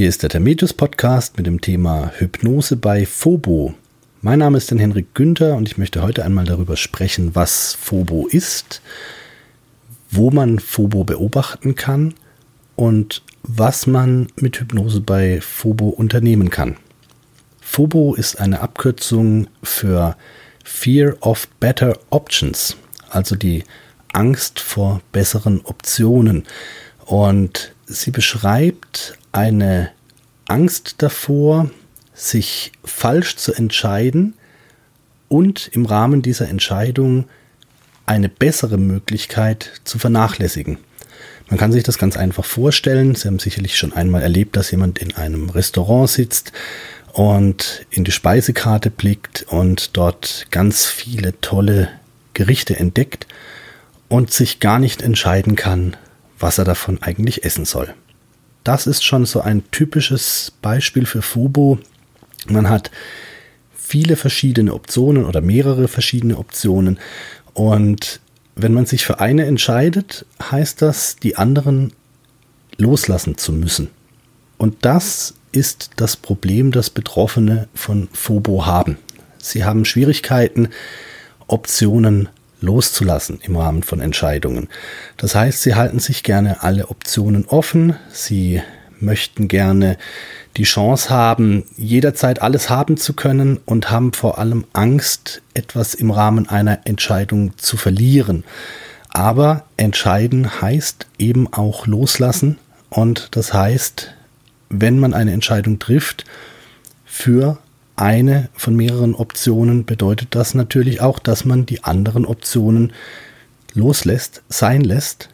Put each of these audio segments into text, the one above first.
Hier ist der Termetus Podcast mit dem Thema Hypnose bei Phobo. Mein Name ist dann Henrik Günther und ich möchte heute einmal darüber sprechen, was Phobo ist, wo man Phobo beobachten kann und was man mit Hypnose bei Phobo unternehmen kann. Phobo ist eine Abkürzung für Fear of Better Options, also die Angst vor besseren Optionen. Und sie beschreibt eine Angst davor, sich falsch zu entscheiden und im Rahmen dieser Entscheidung eine bessere Möglichkeit zu vernachlässigen. Man kann sich das ganz einfach vorstellen. Sie haben sicherlich schon einmal erlebt, dass jemand in einem Restaurant sitzt und in die Speisekarte blickt und dort ganz viele tolle Gerichte entdeckt und sich gar nicht entscheiden kann, was er davon eigentlich essen soll. Das ist schon so ein typisches Beispiel für Fubo. Man hat viele verschiedene Optionen oder mehrere verschiedene Optionen und wenn man sich für eine entscheidet, heißt das, die anderen loslassen zu müssen. Und das ist das Problem, das Betroffene von Phobo haben. Sie haben Schwierigkeiten, Optionen loszulassen im Rahmen von Entscheidungen. Das heißt, sie halten sich gerne alle Optionen offen, sie möchten gerne die Chance haben, jederzeit alles haben zu können und haben vor allem Angst, etwas im Rahmen einer Entscheidung zu verlieren. Aber entscheiden heißt eben auch loslassen und das heißt, wenn man eine Entscheidung trifft für eine von mehreren Optionen, bedeutet das natürlich auch, dass man die anderen Optionen loslässt, sein lässt.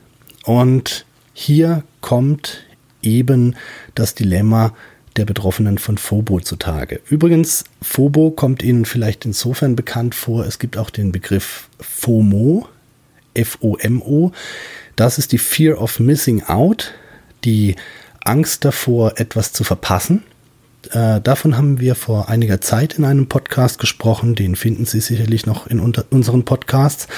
Und hier kommt eben das Dilemma der Betroffenen von Phobo zutage. Übrigens, Phobo kommt Ihnen vielleicht insofern bekannt vor, es gibt auch den Begriff FOMO, F-O-M-O. Das ist die Fear of Missing Out, die Angst davor, etwas zu verpassen. Äh, davon haben wir vor einiger Zeit in einem Podcast gesprochen. Den finden Sie sicherlich noch in unseren Podcasts.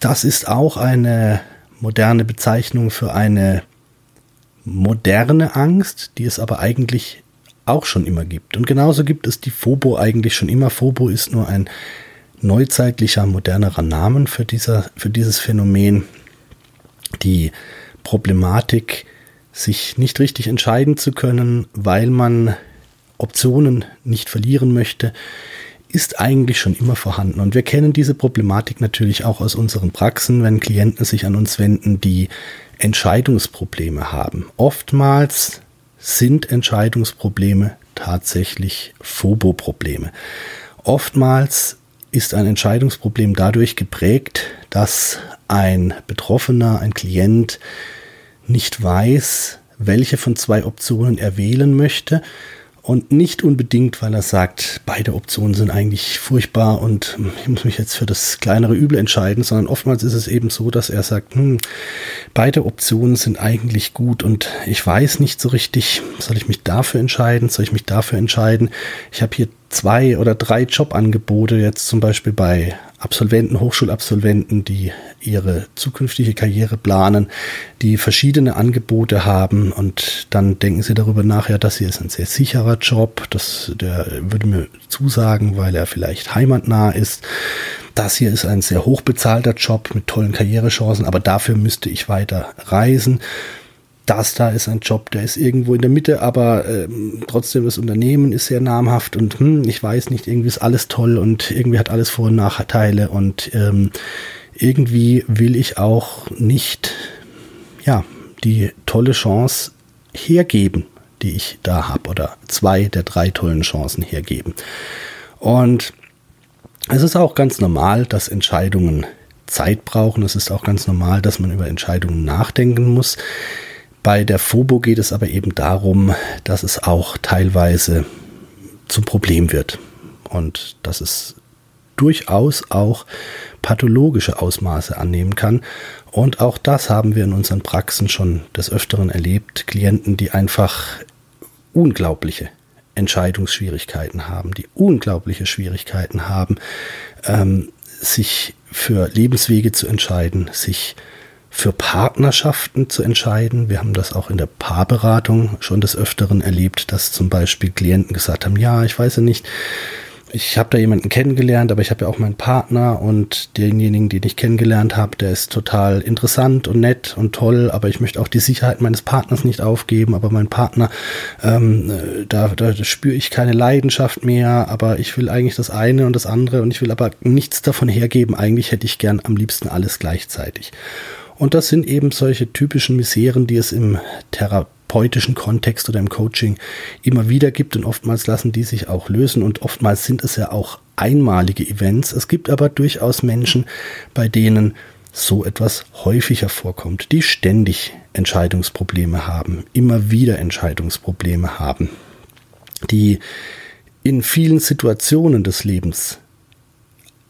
Das ist auch eine moderne Bezeichnung für eine moderne Angst, die es aber eigentlich auch schon immer gibt. Und genauso gibt es die Phobo eigentlich schon immer. Phobo ist nur ein neuzeitlicher, modernerer Namen für, dieser, für dieses Phänomen. Die Problematik sich nicht richtig entscheiden zu können, weil man Optionen nicht verlieren möchte, ist eigentlich schon immer vorhanden. Und wir kennen diese Problematik natürlich auch aus unseren Praxen, wenn Klienten sich an uns wenden, die Entscheidungsprobleme haben. Oftmals sind Entscheidungsprobleme tatsächlich Phoboprobleme. Oftmals ist ein Entscheidungsproblem dadurch geprägt, dass ein Betroffener, ein Klient nicht weiß, welche von zwei Optionen er wählen möchte und nicht unbedingt, weil er sagt, beide Optionen sind eigentlich furchtbar und ich muss mich jetzt für das kleinere Übel entscheiden, sondern oftmals ist es eben so, dass er sagt, hm, beide Optionen sind eigentlich gut und ich weiß nicht so richtig, soll ich mich dafür entscheiden, soll ich mich dafür entscheiden. Ich habe hier zwei oder drei Jobangebote, jetzt zum Beispiel bei Absolventen, Hochschulabsolventen, die ihre zukünftige Karriere planen, die verschiedene Angebote haben und dann denken sie darüber nach, ja, das hier ist ein sehr sicherer Job, das, der würde mir zusagen, weil er vielleicht heimatnah ist. Das hier ist ein sehr hochbezahlter Job mit tollen Karrierechancen, aber dafür müsste ich weiter reisen da ist ein Job, der ist irgendwo in der Mitte, aber ähm, trotzdem das Unternehmen ist sehr namhaft und hm, ich weiß nicht, irgendwie ist alles toll und irgendwie hat alles Vor- und Nachteile und ähm, irgendwie will ich auch nicht, ja, die tolle Chance hergeben, die ich da habe oder zwei der drei tollen Chancen hergeben. Und es ist auch ganz normal, dass Entscheidungen Zeit brauchen. Es ist auch ganz normal, dass man über Entscheidungen nachdenken muss. Bei der Phobo geht es aber eben darum, dass es auch teilweise zum Problem wird und dass es durchaus auch pathologische Ausmaße annehmen kann. Und auch das haben wir in unseren Praxen schon des Öfteren erlebt. Klienten, die einfach unglaubliche Entscheidungsschwierigkeiten haben, die unglaubliche Schwierigkeiten haben, ähm, sich für Lebenswege zu entscheiden, sich für Partnerschaften zu entscheiden. Wir haben das auch in der Paarberatung schon des Öfteren erlebt, dass zum Beispiel Klienten gesagt haben, ja, ich weiß ja nicht, ich habe da jemanden kennengelernt, aber ich habe ja auch meinen Partner und denjenigen, den ich kennengelernt habe, der ist total interessant und nett und toll, aber ich möchte auch die Sicherheit meines Partners nicht aufgeben, aber mein Partner, ähm, da, da spüre ich keine Leidenschaft mehr, aber ich will eigentlich das eine und das andere und ich will aber nichts davon hergeben. Eigentlich hätte ich gern am liebsten alles gleichzeitig. Und das sind eben solche typischen Miseren, die es im therapeutischen Kontext oder im Coaching immer wieder gibt und oftmals lassen die sich auch lösen und oftmals sind es ja auch einmalige Events. Es gibt aber durchaus Menschen, bei denen so etwas häufiger vorkommt, die ständig Entscheidungsprobleme haben, immer wieder Entscheidungsprobleme haben, die in vielen Situationen des Lebens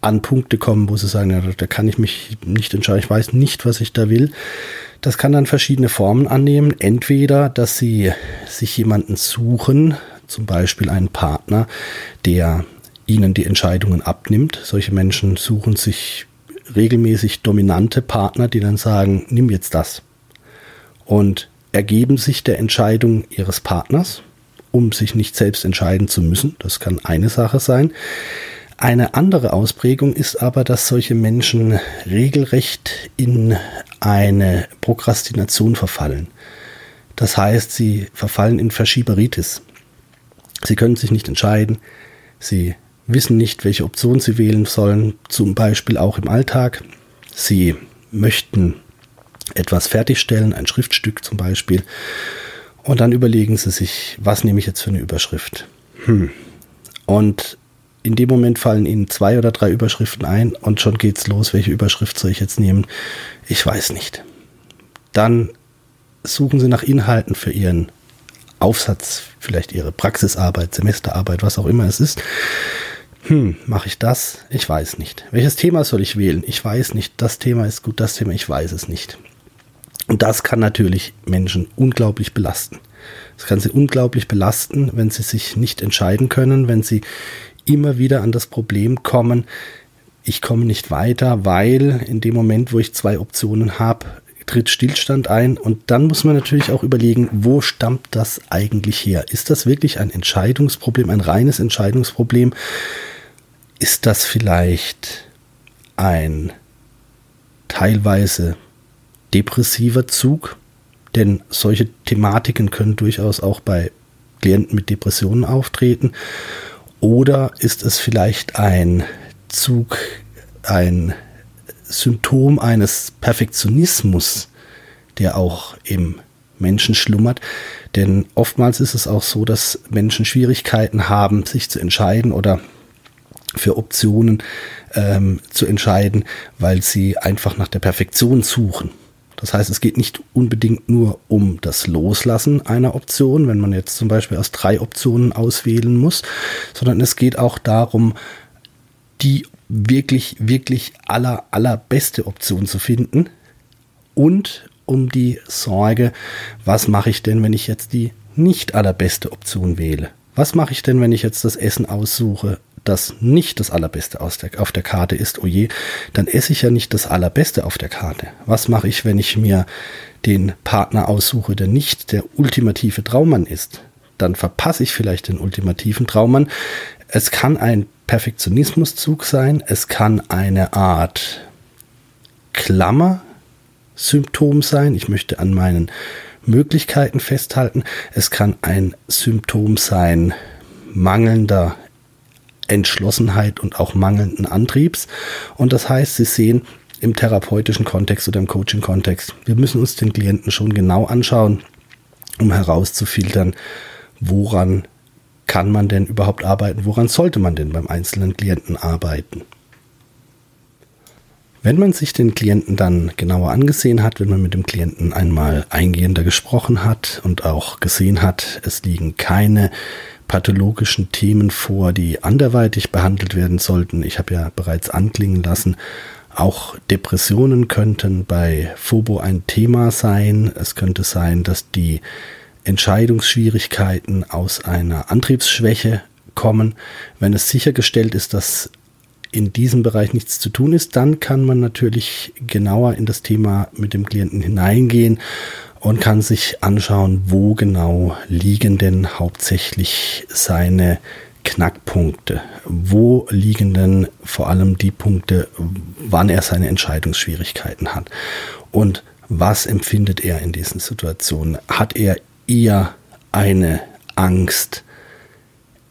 an Punkte kommen, wo sie sagen, ja, da kann ich mich nicht entscheiden, ich weiß nicht, was ich da will. Das kann dann verschiedene Formen annehmen. Entweder, dass sie sich jemanden suchen, zum Beispiel einen Partner, der ihnen die Entscheidungen abnimmt. Solche Menschen suchen sich regelmäßig dominante Partner, die dann sagen, nimm jetzt das. Und ergeben sich der Entscheidung ihres Partners, um sich nicht selbst entscheiden zu müssen. Das kann eine Sache sein. Eine andere Ausprägung ist aber, dass solche Menschen regelrecht in eine Prokrastination verfallen. Das heißt, sie verfallen in Verschieberitis. Sie können sich nicht entscheiden, sie wissen nicht, welche Option sie wählen sollen, zum Beispiel auch im Alltag. Sie möchten etwas fertigstellen, ein Schriftstück zum Beispiel, und dann überlegen sie sich, was nehme ich jetzt für eine Überschrift. Hm. Und in dem Moment fallen Ihnen zwei oder drei Überschriften ein und schon geht's los. Welche Überschrift soll ich jetzt nehmen? Ich weiß nicht. Dann suchen Sie nach Inhalten für Ihren Aufsatz, vielleicht Ihre Praxisarbeit, Semesterarbeit, was auch immer es ist. Hm, mache ich das? Ich weiß nicht. Welches Thema soll ich wählen? Ich weiß nicht. Das Thema ist gut, das Thema, ich weiß es nicht. Und das kann natürlich Menschen unglaublich belasten. Es kann sie unglaublich belasten, wenn sie sich nicht entscheiden können, wenn sie immer wieder an das Problem kommen, ich komme nicht weiter, weil in dem Moment, wo ich zwei Optionen habe, tritt Stillstand ein und dann muss man natürlich auch überlegen, wo stammt das eigentlich her? Ist das wirklich ein Entscheidungsproblem, ein reines Entscheidungsproblem? Ist das vielleicht ein teilweise depressiver Zug? Denn solche Thematiken können durchaus auch bei Klienten mit Depressionen auftreten. Oder ist es vielleicht ein Zug, ein Symptom eines Perfektionismus, der auch im Menschen schlummert? Denn oftmals ist es auch so, dass Menschen Schwierigkeiten haben, sich zu entscheiden oder für Optionen ähm, zu entscheiden, weil sie einfach nach der Perfektion suchen. Das heißt, es geht nicht unbedingt nur um das Loslassen einer Option, wenn man jetzt zum Beispiel aus drei Optionen auswählen muss, sondern es geht auch darum, die wirklich, wirklich aller, allerbeste Option zu finden und um die Sorge, was mache ich denn, wenn ich jetzt die nicht allerbeste Option wähle? Was mache ich denn, wenn ich jetzt das Essen aussuche, das nicht das Allerbeste der, auf der Karte ist, oh je, dann esse ich ja nicht das Allerbeste auf der Karte. Was mache ich, wenn ich mir den Partner aussuche, der nicht der ultimative Traummann ist? Dann verpasse ich vielleicht den ultimativen Traummann. Es kann ein Perfektionismuszug sein, es kann eine Art Klammer-Symptom sein. Ich möchte an meinen Möglichkeiten festhalten. Es kann ein Symptom sein mangelnder Entschlossenheit und auch mangelnden Antriebs. Und das heißt, Sie sehen im therapeutischen Kontext oder im Coaching-Kontext, wir müssen uns den Klienten schon genau anschauen, um herauszufiltern, woran kann man denn überhaupt arbeiten, woran sollte man denn beim einzelnen Klienten arbeiten. Wenn man sich den Klienten dann genauer angesehen hat, wenn man mit dem Klienten einmal eingehender gesprochen hat und auch gesehen hat, es liegen keine pathologischen Themen vor, die anderweitig behandelt werden sollten. Ich habe ja bereits anklingen lassen, auch Depressionen könnten bei Phobo ein Thema sein. Es könnte sein, dass die Entscheidungsschwierigkeiten aus einer Antriebsschwäche kommen. Wenn es sichergestellt ist, dass in diesem Bereich nichts zu tun ist, dann kann man natürlich genauer in das Thema mit dem Klienten hineingehen und kann sich anschauen, wo genau liegen denn hauptsächlich seine Knackpunkte? Wo liegen denn vor allem die Punkte, wann er seine Entscheidungsschwierigkeiten hat? Und was empfindet er in diesen Situationen? Hat er eher eine Angst,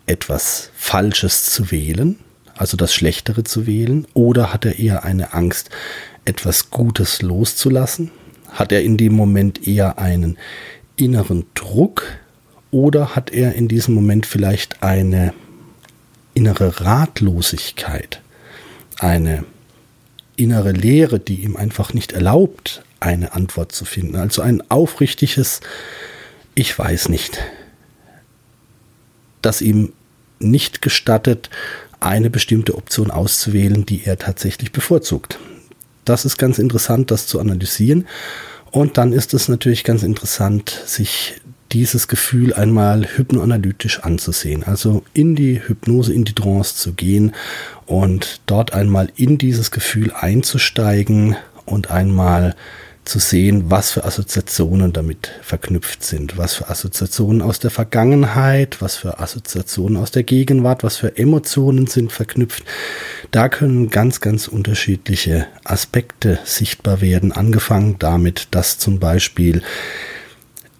etwas Falsches zu wählen, also das Schlechtere zu wählen, oder hat er eher eine Angst, etwas Gutes loszulassen? Hat er in dem Moment eher einen inneren Druck oder hat er in diesem Moment vielleicht eine innere Ratlosigkeit, eine innere Leere, die ihm einfach nicht erlaubt, eine Antwort zu finden. Also ein aufrichtiges Ich weiß nicht, das ihm nicht gestattet, eine bestimmte Option auszuwählen, die er tatsächlich bevorzugt. Das ist ganz interessant, das zu analysieren. Und dann ist es natürlich ganz interessant, sich dieses Gefühl einmal hypnoanalytisch anzusehen. Also in die Hypnose, in die Trance zu gehen und dort einmal in dieses Gefühl einzusteigen und einmal zu sehen, was für Assoziationen damit verknüpft sind, was für Assoziationen aus der Vergangenheit, was für Assoziationen aus der Gegenwart, was für Emotionen sind verknüpft. Da können ganz, ganz unterschiedliche Aspekte sichtbar werden, angefangen damit, dass zum Beispiel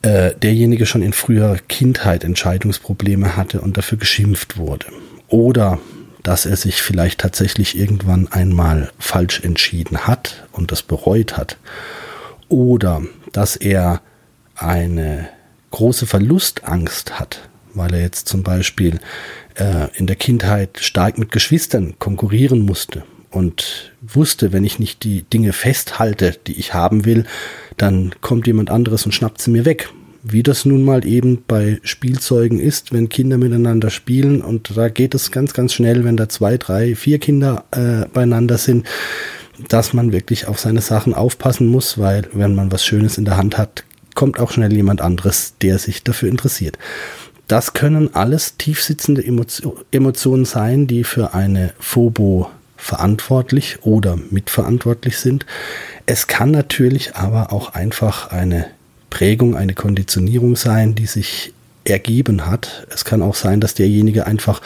äh, derjenige schon in früher Kindheit Entscheidungsprobleme hatte und dafür geschimpft wurde. Oder dass er sich vielleicht tatsächlich irgendwann einmal falsch entschieden hat und das bereut hat oder dass er eine große Verlustangst hat, weil er jetzt zum Beispiel äh, in der Kindheit stark mit Geschwistern konkurrieren musste und wusste, wenn ich nicht die Dinge festhalte, die ich haben will, dann kommt jemand anderes und schnappt sie mir weg. Wie das nun mal eben bei Spielzeugen ist, wenn Kinder miteinander spielen und da geht es ganz, ganz schnell, wenn da zwei, drei, vier Kinder äh, beieinander sind, dass man wirklich auf seine Sachen aufpassen muss, weil wenn man was Schönes in der Hand hat, kommt auch schnell jemand anderes, der sich dafür interessiert. Das können alles tiefsitzende Emotionen sein, die für eine Phobo verantwortlich oder mitverantwortlich sind. Es kann natürlich aber auch einfach eine Prägung, eine Konditionierung sein, die sich ergeben hat. Es kann auch sein, dass derjenige einfach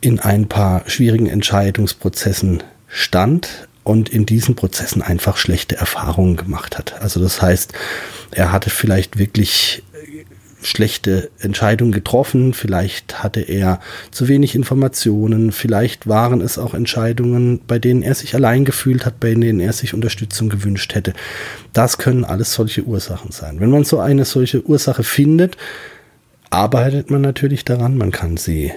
in ein paar schwierigen Entscheidungsprozessen stand, und in diesen Prozessen einfach schlechte Erfahrungen gemacht hat. Also das heißt, er hatte vielleicht wirklich äh, schlechte Entscheidungen getroffen, vielleicht hatte er zu wenig Informationen, vielleicht waren es auch Entscheidungen, bei denen er sich allein gefühlt hat, bei denen er sich Unterstützung gewünscht hätte. Das können alles solche Ursachen sein. Wenn man so eine solche Ursache findet, arbeitet man natürlich daran, man kann sie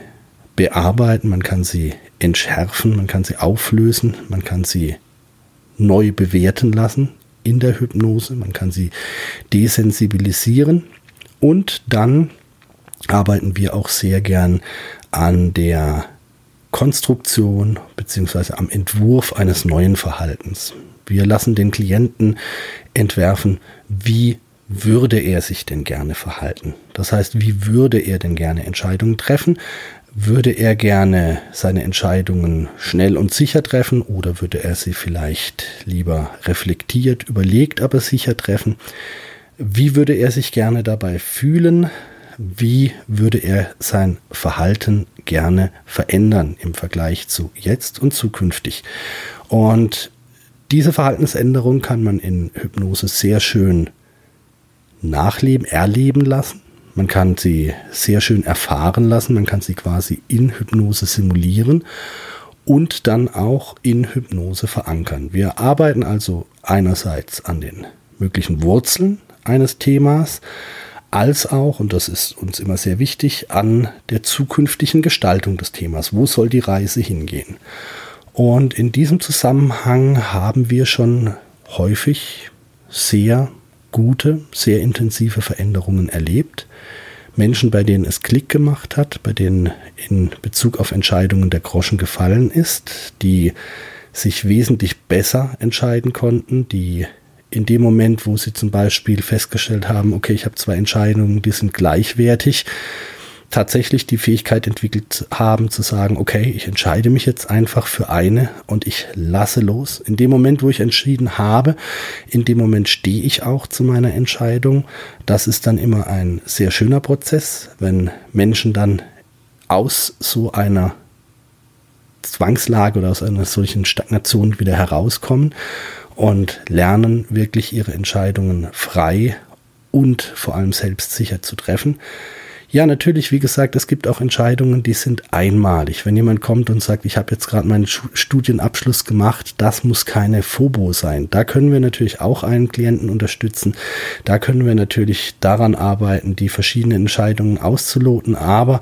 bearbeiten, man kann sie entschärfen, man kann sie auflösen, man kann sie neu bewerten lassen in der Hypnose, man kann sie desensibilisieren und dann arbeiten wir auch sehr gern an der Konstruktion beziehungsweise am Entwurf eines neuen Verhaltens. Wir lassen den Klienten entwerfen, wie würde er sich denn gerne verhalten? Das heißt, wie würde er denn gerne Entscheidungen treffen? Würde er gerne seine Entscheidungen schnell und sicher treffen oder würde er sie vielleicht lieber reflektiert, überlegt, aber sicher treffen? Wie würde er sich gerne dabei fühlen? Wie würde er sein Verhalten gerne verändern im Vergleich zu jetzt und zukünftig? Und diese Verhaltensänderung kann man in Hypnose sehr schön nachleben, erleben lassen. Man kann sie sehr schön erfahren lassen, man kann sie quasi in Hypnose simulieren und dann auch in Hypnose verankern. Wir arbeiten also einerseits an den möglichen Wurzeln eines Themas, als auch, und das ist uns immer sehr wichtig, an der zukünftigen Gestaltung des Themas. Wo soll die Reise hingehen? Und in diesem Zusammenhang haben wir schon häufig sehr gute, sehr intensive Veränderungen erlebt. Menschen, bei denen es Klick gemacht hat, bei denen in Bezug auf Entscheidungen der Groschen gefallen ist, die sich wesentlich besser entscheiden konnten, die in dem Moment, wo sie zum Beispiel festgestellt haben, okay, ich habe zwei Entscheidungen, die sind gleichwertig, tatsächlich die Fähigkeit entwickelt haben zu sagen, okay, ich entscheide mich jetzt einfach für eine und ich lasse los. In dem Moment, wo ich entschieden habe, in dem Moment stehe ich auch zu meiner Entscheidung. Das ist dann immer ein sehr schöner Prozess, wenn Menschen dann aus so einer Zwangslage oder aus einer solchen Stagnation wieder herauskommen und lernen wirklich ihre Entscheidungen frei und vor allem selbstsicher zu treffen. Ja, natürlich, wie gesagt, es gibt auch Entscheidungen, die sind einmalig. Wenn jemand kommt und sagt, ich habe jetzt gerade meinen Studienabschluss gemacht, das muss keine Fobo sein. Da können wir natürlich auch einen Klienten unterstützen. Da können wir natürlich daran arbeiten, die verschiedenen Entscheidungen auszuloten. Aber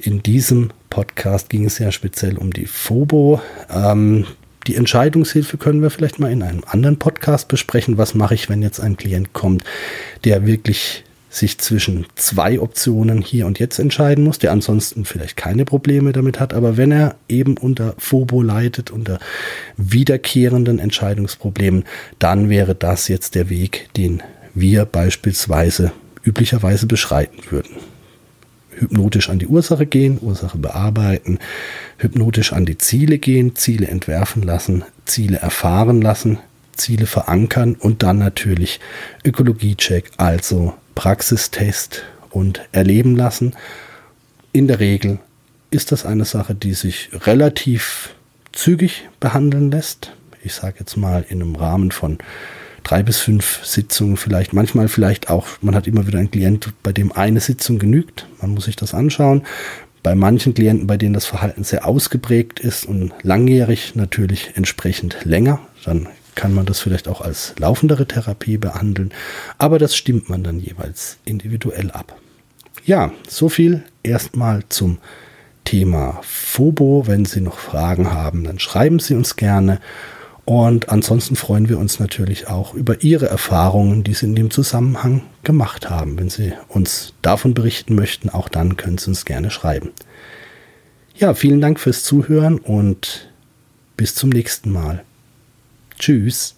in diesem Podcast ging es ja speziell um die Fobo. Ähm, die Entscheidungshilfe können wir vielleicht mal in einem anderen Podcast besprechen. Was mache ich, wenn jetzt ein Klient kommt, der wirklich sich zwischen zwei Optionen hier und jetzt entscheiden muss, der ansonsten vielleicht keine Probleme damit hat, aber wenn er eben unter Phobo leidet, unter wiederkehrenden Entscheidungsproblemen, dann wäre das jetzt der Weg, den wir beispielsweise üblicherweise beschreiten würden. Hypnotisch an die Ursache gehen, Ursache bearbeiten, hypnotisch an die Ziele gehen, Ziele entwerfen lassen, Ziele erfahren lassen, Ziele verankern und dann natürlich Ökologiecheck, also Praxistest und erleben lassen. In der Regel ist das eine Sache, die sich relativ zügig behandeln lässt. Ich sage jetzt mal in einem Rahmen von drei bis fünf Sitzungen vielleicht. Manchmal vielleicht auch, man hat immer wieder einen Klient, bei dem eine Sitzung genügt. Man muss sich das anschauen. Bei manchen Klienten, bei denen das Verhalten sehr ausgeprägt ist und langjährig natürlich entsprechend länger, dann kann man das vielleicht auch als laufendere Therapie behandeln, aber das stimmt man dann jeweils individuell ab. Ja, so viel erstmal zum Thema Phobo. Wenn Sie noch Fragen haben, dann schreiben Sie uns gerne. Und ansonsten freuen wir uns natürlich auch über Ihre Erfahrungen, die Sie in dem Zusammenhang gemacht haben. Wenn Sie uns davon berichten möchten, auch dann können Sie uns gerne schreiben. Ja, vielen Dank fürs Zuhören und bis zum nächsten Mal. Tschüss.